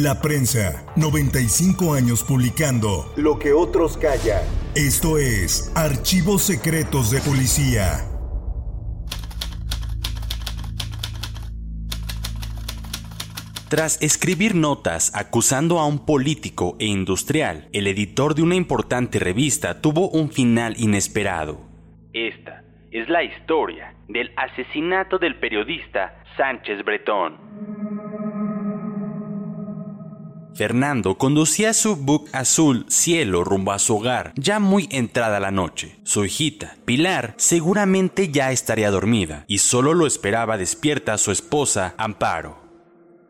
La prensa, 95 años publicando Lo que otros callan. Esto es Archivos Secretos de Policía. Tras escribir notas acusando a un político e industrial, el editor de una importante revista tuvo un final inesperado. Esta es la historia del asesinato del periodista Sánchez Bretón. Fernando conducía su book azul cielo rumbo a su hogar, ya muy entrada la noche. Su hijita, Pilar, seguramente ya estaría dormida y solo lo esperaba despierta su esposa, Amparo.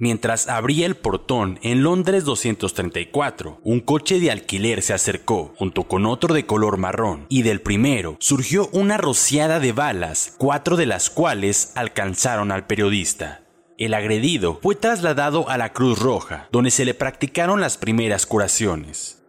Mientras abría el portón en Londres 234, un coche de alquiler se acercó, junto con otro de color marrón, y del primero surgió una rociada de balas, cuatro de las cuales alcanzaron al periodista. El agredido fue trasladado a la Cruz Roja, donde se le practicaron las primeras curaciones.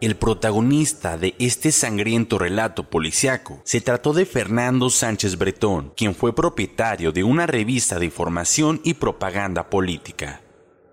El protagonista de este sangriento relato policiaco se trató de Fernando Sánchez Bretón, quien fue propietario de una revista de información y propaganda política.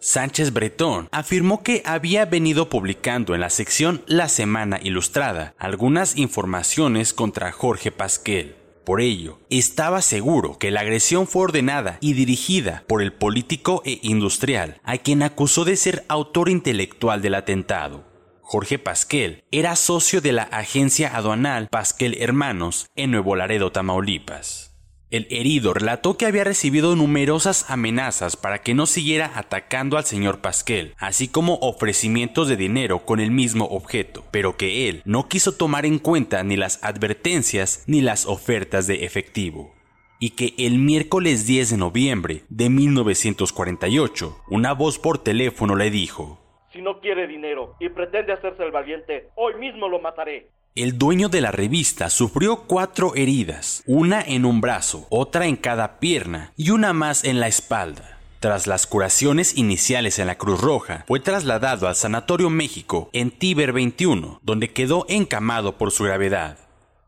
Sánchez Bretón afirmó que había venido publicando en la sección La Semana Ilustrada algunas informaciones contra Jorge Pasquel. Por ello, estaba seguro que la agresión fue ordenada y dirigida por el político e industrial, a quien acusó de ser autor intelectual del atentado. Jorge Pasquel era socio de la agencia aduanal Pasquel Hermanos en Nuevo Laredo, Tamaulipas. El herido relató que había recibido numerosas amenazas para que no siguiera atacando al señor Pasquel, así como ofrecimientos de dinero con el mismo objeto, pero que él no quiso tomar en cuenta ni las advertencias ni las ofertas de efectivo y que el miércoles 10 de noviembre de 1948, una voz por teléfono le dijo, Si no quiere dinero y pretende hacerse el valiente, hoy mismo lo mataré. El dueño de la revista sufrió cuatro heridas, una en un brazo, otra en cada pierna y una más en la espalda. Tras las curaciones iniciales en la Cruz Roja, fue trasladado al Sanatorio México en Tíber 21, donde quedó encamado por su gravedad.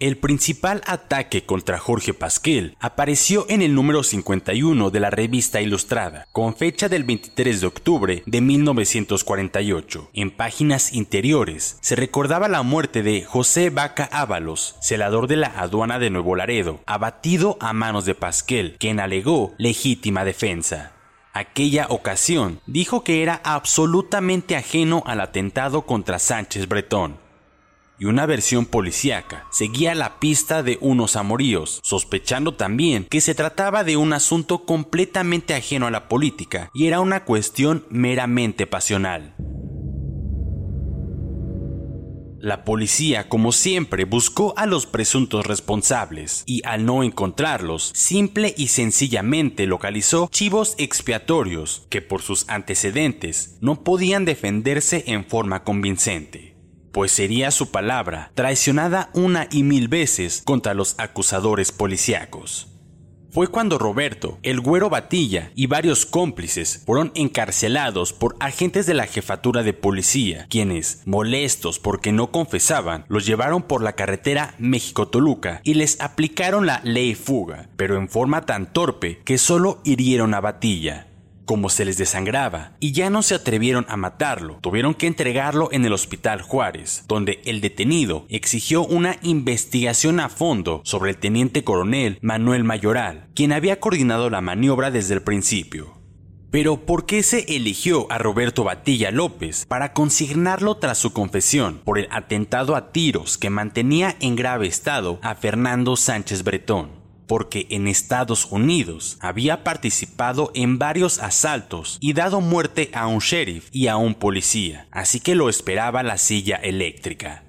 El principal ataque contra Jorge Pasquel apareció en el número 51 de la revista Ilustrada, con fecha del 23 de octubre de 1948. En páginas interiores se recordaba la muerte de José Vaca Ábalos, celador de la aduana de Nuevo Laredo, abatido a manos de Pasquel, quien alegó legítima defensa. Aquella ocasión dijo que era absolutamente ajeno al atentado contra Sánchez Bretón y una versión policíaca seguía la pista de unos amoríos, sospechando también que se trataba de un asunto completamente ajeno a la política y era una cuestión meramente pasional. La policía, como siempre, buscó a los presuntos responsables y al no encontrarlos, simple y sencillamente localizó chivos expiatorios que por sus antecedentes no podían defenderse en forma convincente pues sería su palabra traicionada una y mil veces contra los acusadores policíacos. Fue cuando Roberto, el güero Batilla y varios cómplices fueron encarcelados por agentes de la jefatura de policía, quienes, molestos porque no confesaban, los llevaron por la carretera México-Toluca y les aplicaron la ley fuga, pero en forma tan torpe que solo hirieron a Batilla. Como se les desangraba, y ya no se atrevieron a matarlo. Tuvieron que entregarlo en el Hospital Juárez, donde el detenido exigió una investigación a fondo sobre el teniente coronel Manuel Mayoral, quien había coordinado la maniobra desde el principio. Pero ¿por qué se eligió a Roberto Batilla López para consignarlo tras su confesión por el atentado a tiros que mantenía en grave estado a Fernando Sánchez Bretón? Porque en Estados Unidos había participado en varios asaltos y dado muerte a un sheriff y a un policía, así que lo esperaba la silla eléctrica.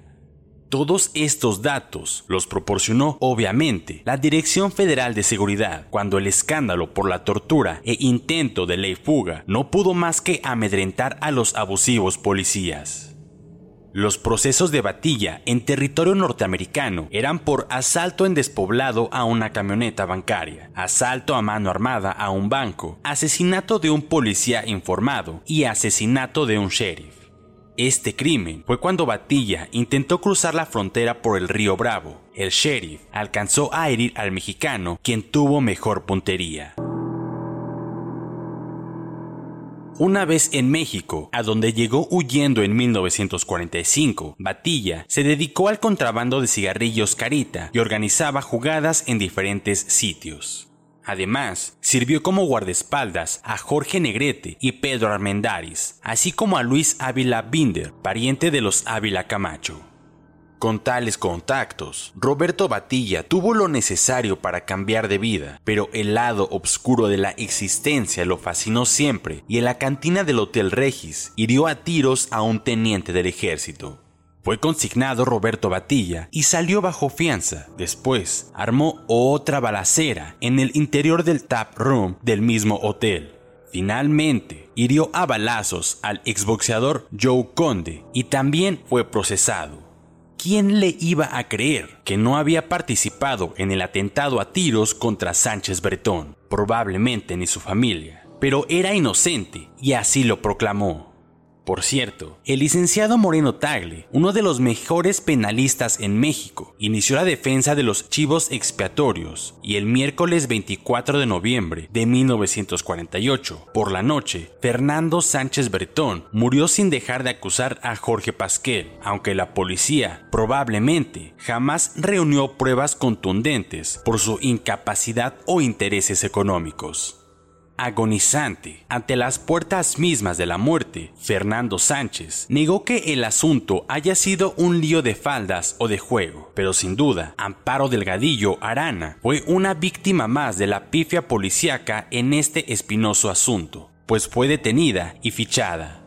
Todos estos datos los proporcionó obviamente la Dirección Federal de Seguridad cuando el escándalo por la tortura e intento de ley fuga no pudo más que amedrentar a los abusivos policías. Los procesos de batilla en territorio norteamericano eran por asalto en despoblado a una camioneta bancaria, asalto a mano armada a un banco, asesinato de un policía informado y asesinato de un sheriff. Este crimen fue cuando Batilla intentó cruzar la frontera por el río Bravo. El sheriff alcanzó a herir al mexicano, quien tuvo mejor puntería. Una vez en México, a donde llegó huyendo en 1945, Batilla se dedicó al contrabando de cigarrillos Carita y organizaba jugadas en diferentes sitios. Además, sirvió como guardaespaldas a Jorge Negrete y Pedro Armendáriz, así como a Luis Ávila Binder, pariente de los Ávila Camacho. Con tales contactos, Roberto Batilla tuvo lo necesario para cambiar de vida, pero el lado oscuro de la existencia lo fascinó siempre y en la cantina del Hotel Regis hirió a tiros a un teniente del ejército. Fue consignado Roberto Batilla y salió bajo fianza. Después, armó otra balacera en el interior del tap room del mismo hotel. Finalmente, hirió a balazos al exboxeador Joe Conde y también fue procesado. ¿Quién le iba a creer que no había participado en el atentado a tiros contra Sánchez Bretón? Probablemente ni su familia. Pero era inocente y así lo proclamó. Por cierto, el licenciado Moreno Tagle, uno de los mejores penalistas en México, inició la defensa de los chivos expiatorios y el miércoles 24 de noviembre de 1948, por la noche, Fernando Sánchez Bretón murió sin dejar de acusar a Jorge Pasquel, aunque la policía probablemente jamás reunió pruebas contundentes por su incapacidad o intereses económicos agonizante ante las puertas mismas de la muerte, Fernando Sánchez negó que el asunto haya sido un lío de faldas o de juego, pero sin duda, Amparo Delgadillo Arana fue una víctima más de la pifia policíaca en este espinoso asunto, pues fue detenida y fichada.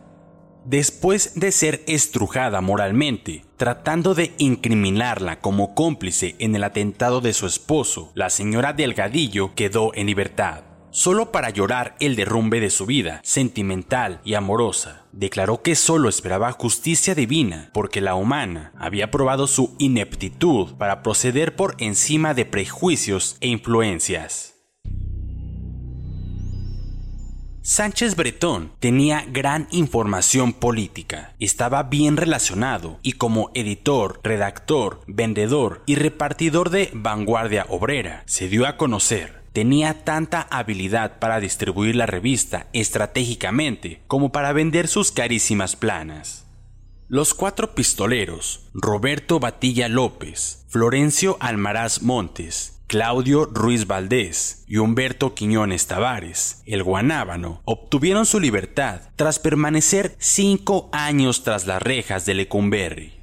Después de ser estrujada moralmente, tratando de incriminarla como cómplice en el atentado de su esposo, la señora Delgadillo quedó en libertad solo para llorar el derrumbe de su vida, sentimental y amorosa. Declaró que solo esperaba justicia divina porque la humana había probado su ineptitud para proceder por encima de prejuicios e influencias. Sánchez Bretón tenía gran información política, estaba bien relacionado y como editor, redactor, vendedor y repartidor de Vanguardia Obrera se dio a conocer tenía tanta habilidad para distribuir la revista estratégicamente como para vender sus carísimas planas. Los cuatro pistoleros, Roberto Batilla López, Florencio Almaraz Montes, Claudio Ruiz Valdés y Humberto Quiñones Tavares, el guanábano, obtuvieron su libertad tras permanecer cinco años tras las rejas de Lecumberri.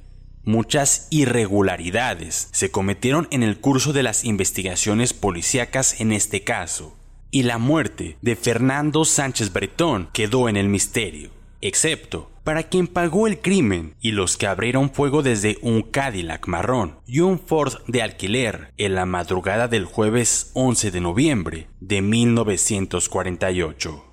Muchas irregularidades se cometieron en el curso de las investigaciones policíacas en este caso, y la muerte de Fernando Sánchez Bretón quedó en el misterio, excepto para quien pagó el crimen y los que abrieron fuego desde un Cadillac marrón y un Ford de alquiler en la madrugada del jueves 11 de noviembre de 1948.